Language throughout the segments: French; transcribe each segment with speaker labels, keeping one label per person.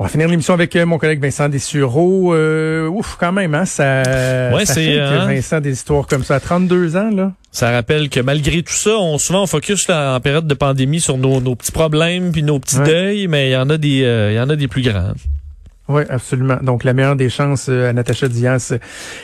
Speaker 1: On va finir l'émission avec euh, mon collègue Vincent Dessureau. Euh, ouf, quand même, hein, ça,
Speaker 2: Ouais,
Speaker 1: ça
Speaker 2: c'est,
Speaker 1: fait que
Speaker 2: hein?
Speaker 1: Vincent des histoires comme ça à 32 ans, là.
Speaker 2: Ça rappelle que malgré tout ça, on souvent on focus là, en période de pandémie sur nos, nos petits problèmes puis nos petits
Speaker 1: Ouais.
Speaker 2: deuils, mais il y en a des euh, il y en a des plus grands.
Speaker 1: Oui, absolument. Donc, la meilleure des chances euh, à Natacha Diaz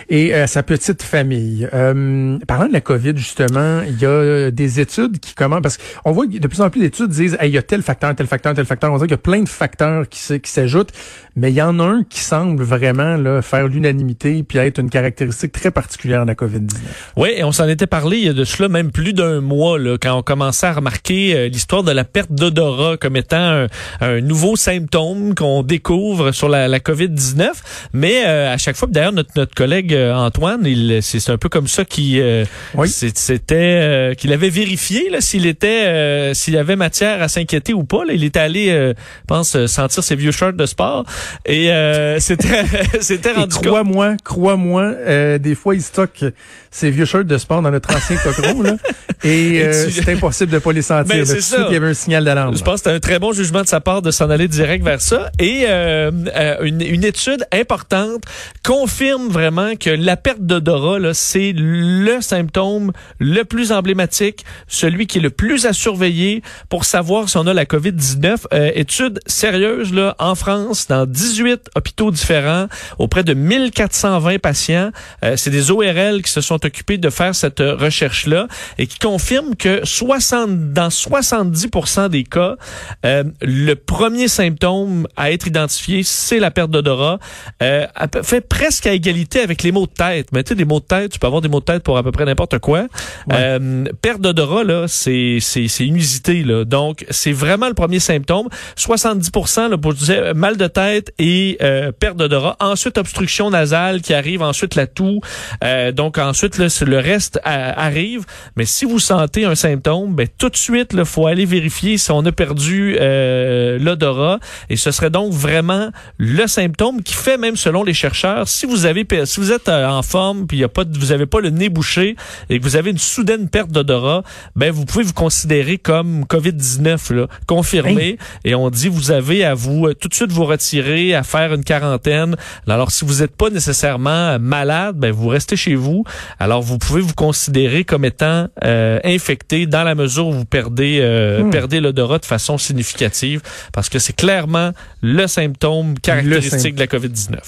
Speaker 1: et à sa petite famille. Euh, parlant de la COVID, justement, il y a euh, des études qui commencent, parce qu'on voit de plus en plus d'études disent, il y a tel facteur, tel facteur, tel facteur. On dirait qu'il y a plein de facteurs qui, s'ajoutent, mais il y en a un qui semble vraiment là, faire l'unanimité puis être une caractéristique très particulière de la COVID-19.
Speaker 2: Oui, et on s'en était parlé il y a de cela même plus d'un mois là, quand on commençait à remarquer euh, l'histoire de la perte d'odorat comme étant un nouveau symptôme qu'on découvre sur la, la COVID-19. Mais euh, à chaque fois, d'ailleurs, notre, notre collègue euh, Antoine, il, c'est, c'est un peu comme ça qu'il euh,
Speaker 1: Oui.
Speaker 2: c'était euh, qu'il avait vérifié là, s'il était euh, s'il y avait matière à s'inquiéter ou pas. Là. Il était allé, euh, je pense, sentir ses vieux shirts de sport et euh, c'était c'était rendu compte.
Speaker 1: crois-moi, crois-moi, euh, des fois, ils stockent ces vieux shirts de sport dans notre ancien cochon, là. Et,
Speaker 2: Et
Speaker 1: euh,
Speaker 2: tu-
Speaker 1: c'est impossible de pas les sentir.
Speaker 2: Ben, c'est ça.
Speaker 1: il y avait un signal d'alarme.
Speaker 2: Je pense que c'était un très bon jugement de sa part de s'en aller direct vers ça. Et euh, euh, une, une étude importante confirme vraiment que la perte d'odorat, c'est le symptôme le plus emblématique, celui qui est le plus à surveiller pour savoir si on a la COVID-19. Euh, étude sérieuse là, en France, dans 18 hôpitaux différents, auprès de 1420 patients. Euh, c'est des ORL qui se sont occupés de faire cette recherche-là et qui confirment que 60, dans 70% des cas, euh, le premier symptôme à être identifié, c'est la perte d'odorat. Euh, fait presque à égalité avec les maux de tête. Mais tu sais, des maux de tête, tu peux avoir des maux de tête pour à peu près n'importe quoi. Euh, perte d'odorat, là, c'est, c'est, c'est une usité, là. Donc, c'est vraiment le premier symptôme. 70%, là, pour, je disais, mal de tête et euh, perte d'odorat. Ensuite, obstruction nasale qui arrive. Ensuite, la toux. Euh, donc, ensuite, là, le reste euh, arrive. Mais si vous sentez un symptôme, ben, tout de suite, il faut aller vérifier si on a perdu euh, l'odorat. Et ce serait donc vraiment le symptôme qui fait, même selon les chercheurs, si vous avez si vous êtes euh, en forme puis il y a pas vous avez pas le nez bouché et que vous avez une soudaine perte d'odorat, ben vous pouvez vous considérer comme Covid-19 là, confirmé et on dit vous avez à vous euh, tout de suite vous retirer, à faire une quarantaine. Alors si vous n'êtes pas nécessairement euh, malade, ben vous restez chez vous. Alors vous pouvez vous considérer comme étant euh, infecté dans la mesure où vous perdez euh,
Speaker 1: Hmm.
Speaker 2: perdez l'odorat de façon significative parce que c'est clairement le symptôme caractéristique de la COVID-19.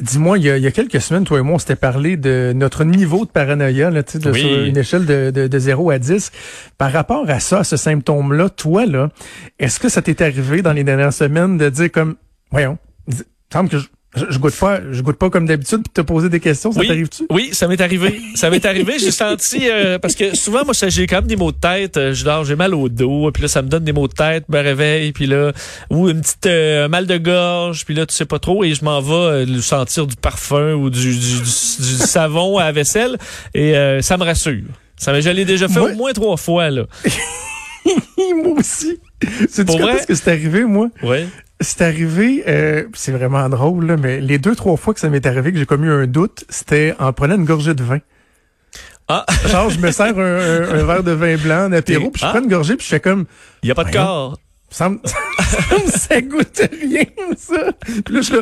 Speaker 1: Dis-moi, il y, a, il y a quelques semaines, toi et moi, on s'était parlé de notre niveau de paranoïa, là, tu sais, de-
Speaker 2: Oui.
Speaker 1: sur une échelle de, de, de 0 à 10. Par rapport à ça, à ce symptôme-là, toi, là, est-ce que ça t'est arrivé dans les dernières semaines de dire comme, voyons, semble que je, je, goûte pas, je goûte pas comme d'habitude, puis te poser des questions, ça
Speaker 2: Oui.
Speaker 1: t'arrive-tu?
Speaker 2: Oui, ça m'est arrivé. Ça m'est arrivé. J'ai senti euh, parce que souvent moi ça, j'ai quand même des maux de tête. euh, Je dors, j'ai mal au dos, puis là ça me donne des maux de tête, me réveille, puis là ou une petite euh, mal de gorge, puis là tu sais pas trop et je m'en vais euh, sentir du parfum ou du, du, du- du savon à la vaisselle et euh, ça me rassure. Ça m'a- je l'ai déjà fait
Speaker 1: Moi-
Speaker 2: au moins trois fois là.
Speaker 1: moi aussi. C'est tu quand est-ce que c'est arrivé, moi?
Speaker 2: Ouais.
Speaker 1: C'est arrivé, euh, c'est vraiment drôle, là, mais les deux, trois fois que ça m'est arrivé, que j'ai commis un doute, c'était en prenant une gorgée de vin.
Speaker 2: Ah,
Speaker 1: Genre, je me sers un, un- un verre de vin blanc, un apéro, puis je
Speaker 2: Ah.
Speaker 1: prends une gorgée, puis je fais comme,
Speaker 2: il y a pas de corps.
Speaker 1: ça me, ça goûte rien, ça. Puis là, je suis là,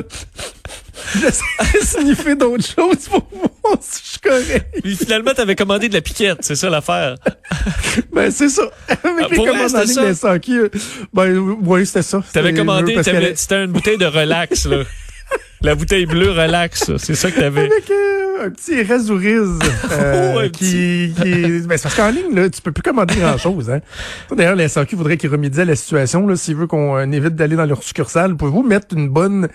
Speaker 1: j'essaie de sniffer d'autres choses pour voir si je suis correct.
Speaker 2: Puis finalement t'avais commandé de la piquette, c'est ça l'affaire.
Speaker 1: Ben, c'est ça. Avec
Speaker 2: Ah,
Speaker 1: les commandes en ligne euh, ben, oui, c'était ça.
Speaker 2: T'avais commandé,
Speaker 1: est-
Speaker 2: c'était une bouteille de relax là. La bouteille bleue relax, c'est ça que t'avais.
Speaker 1: Avec euh, un petit rasouriz euh,
Speaker 2: Oh, un
Speaker 1: qui, qui ben, c'est parce qu'en ligne là, tu peux plus commander grand chose hein. D'ailleurs, la SAQ voudrait qu'il remédie à la situation là, s'il veut qu'on euh, évite d'aller dans leur succursale. Pouvez-vous mettre une bonne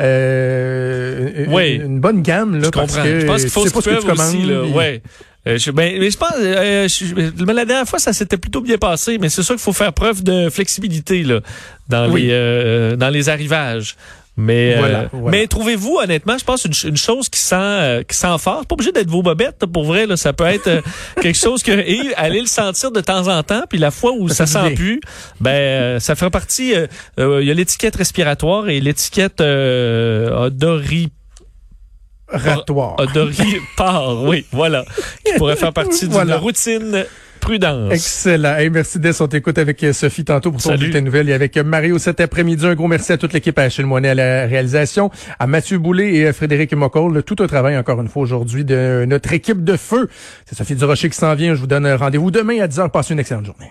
Speaker 1: euh, une-
Speaker 2: Oui.
Speaker 1: une, bonne gamme là
Speaker 2: Je
Speaker 1: parce
Speaker 2: comprends.
Speaker 1: que
Speaker 2: je pense qu'il faut ce qu'ils
Speaker 1: que tu commandes.
Speaker 2: aussi, là.
Speaker 1: puis-
Speaker 2: Ouais. Euh, je, ben, mais je pense, euh, je- mais la dernière fois, ça s'était plutôt bien passé, mais c'est sûr qu'il faut faire preuve de flexibilité là, dans
Speaker 1: Oui.
Speaker 2: les euh, dans les arrivages. Mais,
Speaker 1: Voilà,
Speaker 2: euh,
Speaker 1: voilà.
Speaker 2: mais trouvez-vous honnêtement, je pense une, une chose qui sent euh, qui sent fort. C'est pas obligé d'être vos bobettes pour vrai. Là, ça peut être euh, quelque chose que et aller le sentir de temps en temps. Puis la fois où
Speaker 1: Ça
Speaker 2: ça,
Speaker 1: fait
Speaker 2: sent plus, ben euh, ça fera partie. euh, euh, Il y a l'étiquette respiratoire et l'étiquette euh, odori
Speaker 1: Ratoire.
Speaker 2: odoripare. oui, voilà, qui pourrait faire partie d'une
Speaker 1: Voilà.
Speaker 2: routine prudence.
Speaker 1: Excellent. Hey, merci Dess. On t'écoute avec euh, Sophie tantôt pour son bulletin de nouvelles et avec euh, Mario cet après-midi. Un gros merci à toute l'équipe à Achille Moinet à la réalisation, à Mathieu Boulay et à Frédéric Mocol. Tout un travail encore une fois aujourd'hui de notre équipe de feu. C'est Sophie Durocher qui s'en vient. Je vous donne rendez-vous demain à 10h. Passez une excellente journée.